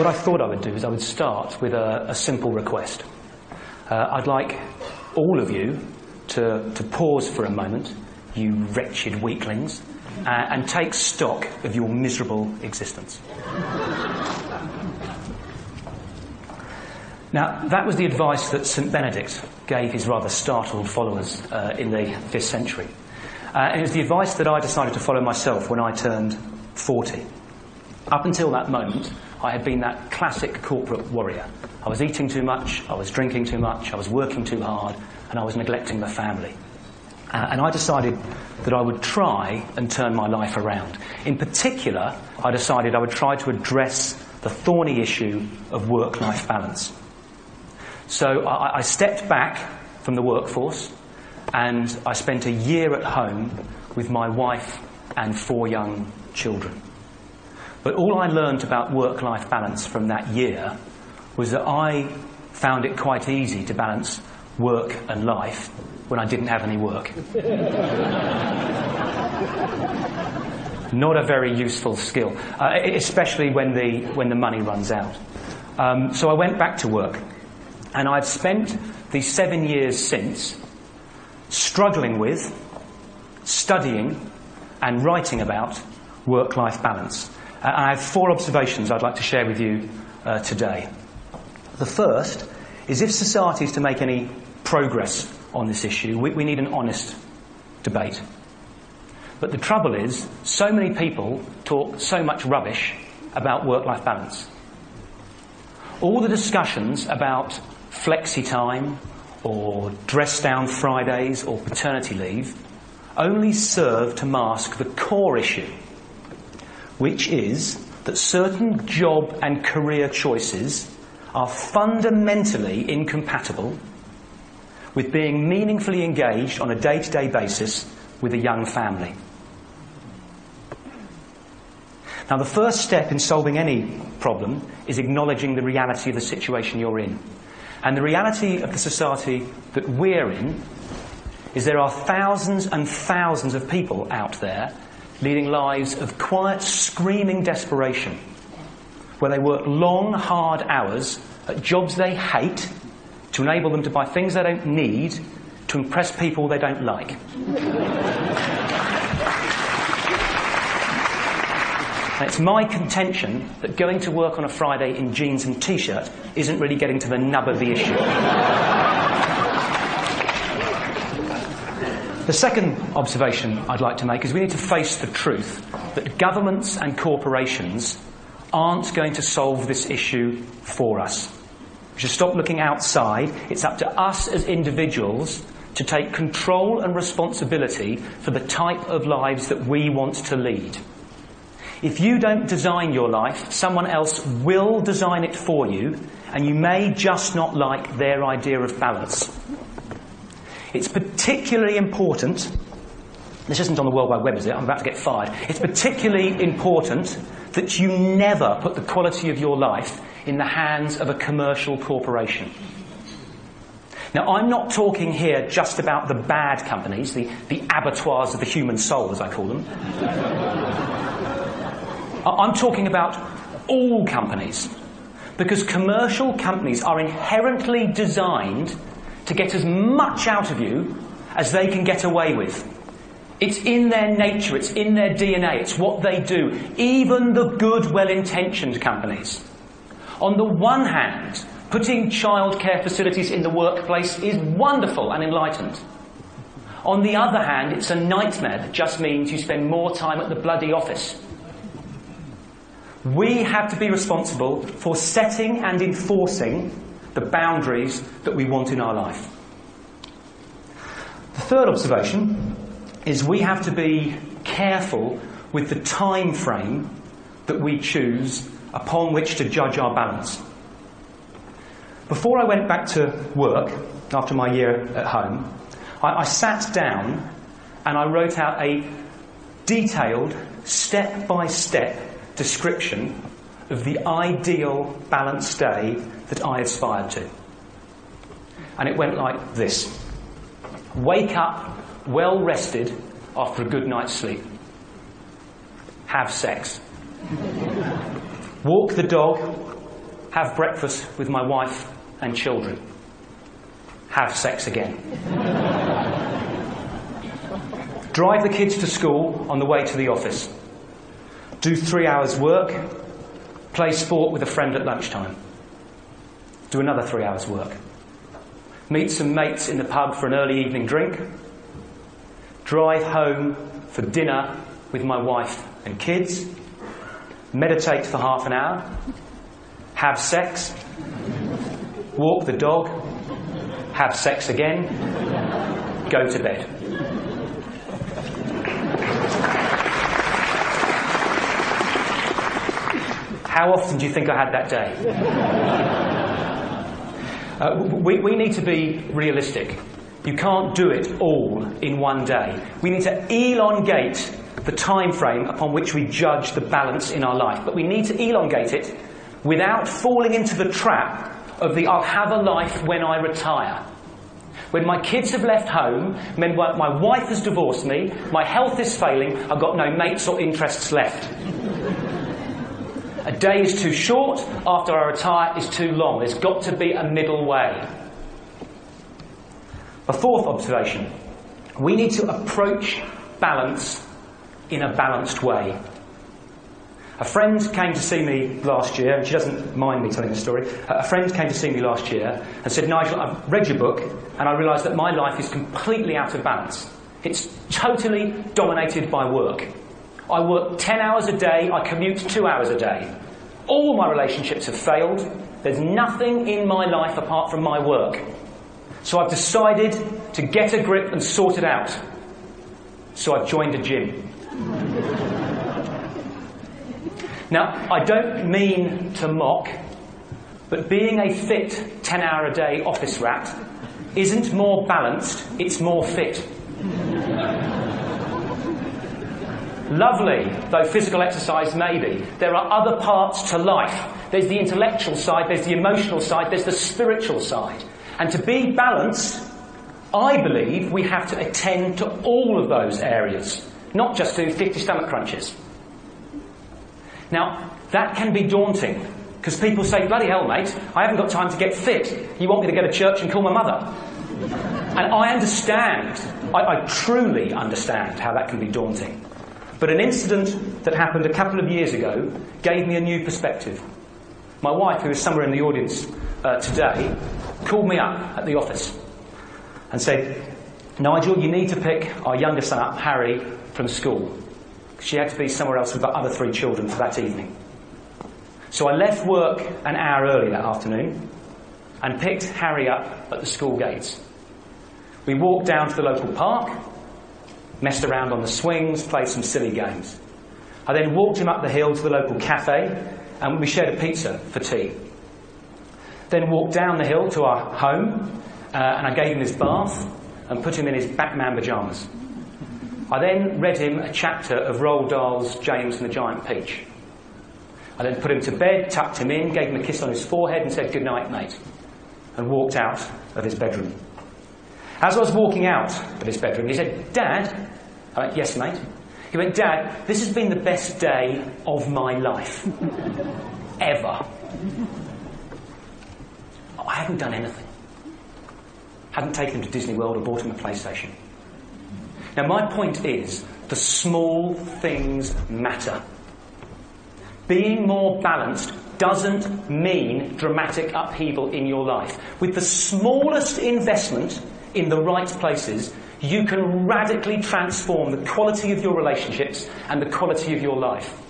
what I thought I would do is I would start with a, a simple request. Uh, I'd like all of you to, to pause for a moment, you wretched weaklings, uh, and take stock of your miserable existence. Now, that was the advice that St. Benedict gave his rather startled followers uh, in the 5th century. Uh, and it was the advice that I decided to follow myself when I turned 40. Up until that moment, I had been that classic corporate warrior. I was eating too much, I was drinking too much, I was working too hard, and I was neglecting the family. Uh, and I decided that I would try and turn my life around. In particular, I decided I would try to address the thorny issue of work life balance. So I, I stepped back from the workforce and I spent a year at home with my wife and four young children. But all I learned about work life balance from that year was that I found it quite easy to balance work and life when I didn't have any work. Not a very useful skill, uh, especially when the, when the money runs out. Um, so I went back to work and I've spent the seven years since struggling with, studying, and writing about work life balance. Uh, I have four observations I'd like to share with you uh, today. The first is if society is to make any progress on this issue, we, we need an honest debate. But the trouble is, so many people talk so much rubbish about work life balance. All the discussions about flexi time or dress down Fridays or paternity leave only serve to mask the core issue, which is that certain job and career choices are fundamentally incompatible with being meaningfully engaged on a day to day basis with a young family. Now, the first step in solving any problem is acknowledging the reality of the situation you're in. And the reality of the society that we're in is there are thousands and thousands of people out there leading lives of quiet, screaming desperation, where they work long, hard hours at jobs they hate to enable them to buy things they don't need to impress people they don't like. It's my contention that going to work on a Friday in jeans and t shirt isn't really getting to the nub of the issue. The second observation I'd like to make is we need to face the truth that governments and corporations aren't going to solve this issue for us. We should stop looking outside. It's up to us as individuals to take control and responsibility for the type of lives that we want to lead. If you don't design your life, someone else will design it for you, and you may just not like their idea of balance. It's particularly important, this isn't on the World Wide Web, is it? I'm about to get fired. It's particularly important that you never put the quality of your life in the hands of a commercial corporation. Now, I'm not talking here just about the bad companies, the, the abattoirs of the human soul, as I call them. I'm talking about all companies. Because commercial companies are inherently designed to get as much out of you as they can get away with. It's in their nature, it's in their DNA, it's what they do. Even the good, well intentioned companies. On the one hand, putting childcare facilities in the workplace is wonderful and enlightened. On the other hand, it's a nightmare that just means you spend more time at the bloody office. We have to be responsible for setting and enforcing the boundaries that we want in our life. The third observation is we have to be careful with the time frame that we choose upon which to judge our balance. Before I went back to work after my year at home, I, I sat down and I wrote out a detailed, step by step description of the ideal balanced day that I aspired to. And it went like this Wake up well rested after a good night's sleep. Have sex. Walk the dog have breakfast with my wife and children, have sex again. Drive the kids to school on the way to the office. Do three hours work. Play sport with a friend at lunchtime. Do another three hours work. Meet some mates in the pub for an early evening drink. Drive home for dinner with my wife and kids. Meditate for half an hour. Have sex. Walk the dog. Have sex again. Go to bed. How often do you think I had that day? Uh, we, we need to be realistic. You can't do it all in one day. We need to elongate the time frame upon which we judge the balance in our life. But we need to elongate it without falling into the trap of the I'll have a life when I retire. When my kids have left home, when my wife has divorced me, my health is failing, I've got no mates or interests left. A day is too short, after I retire is too long. There's got to be a middle way. A fourth observation we need to approach balance in a balanced way. A friend came to see me last year, and she doesn't mind me telling the story. A friend came to see me last year and said, Nigel, I've read your book, and I realise that my life is completely out of balance. It's totally dominated by work. I work 10 hours a day, I commute two hours a day. All my relationships have failed. There's nothing in my life apart from my work. So I've decided to get a grip and sort it out. So I've joined a gym. now, I don't mean to mock, but being a fit 10 hour a day office rat isn't more balanced, it's more fit. Lovely, though physical exercise may be, there are other parts to life. There's the intellectual side, there's the emotional side, there's the spiritual side. And to be balanced, I believe we have to attend to all of those areas, not just do 50 stomach crunches. Now, that can be daunting, because people say, bloody hell, mate, I haven't got time to get fit. You want me to go to church and call my mother? And I understand, I, I truly understand how that can be daunting. But an incident that happened a couple of years ago gave me a new perspective. My wife, who is somewhere in the audience uh, today, called me up at the office and said, Nigel, you need to pick our younger son up, Harry, from school. She had to be somewhere else with the other three children for that evening. So I left work an hour early that afternoon and picked Harry up at the school gates. We walked down to the local park messed around on the swings, played some silly games. I then walked him up the hill to the local cafe and we shared a pizza for tea. Then walked down the hill to our home uh, and I gave him his bath and put him in his Batman pyjamas. I then read him a chapter of Roald Dahl's James and the Giant Peach. I then put him to bed, tucked him in, gave him a kiss on his forehead and said, Good night, mate, and walked out of his bedroom. As I was walking out of his bedroom, he said, Dad, I went, Yes, mate. He went, Dad, this has been the best day of my life. Ever. Oh, I hadn't done anything. Hadn't taken him to Disney World or bought him a PlayStation. Now, my point is the small things matter. Being more balanced doesn't mean dramatic upheaval in your life. With the smallest investment in the right places, you can radically transform the quality of your relationships and the quality of your life.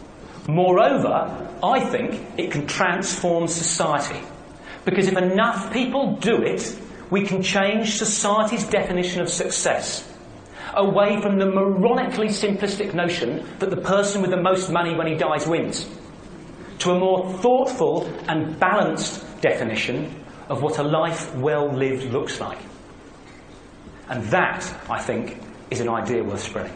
Moreover, I think it can transform society. Because if enough people do it, we can change society's definition of success away from the moronically simplistic notion that the person with the most money when he dies wins to a more thoughtful and balanced definition of what a life well lived looks like. And that, I think, is an idea worth spreading.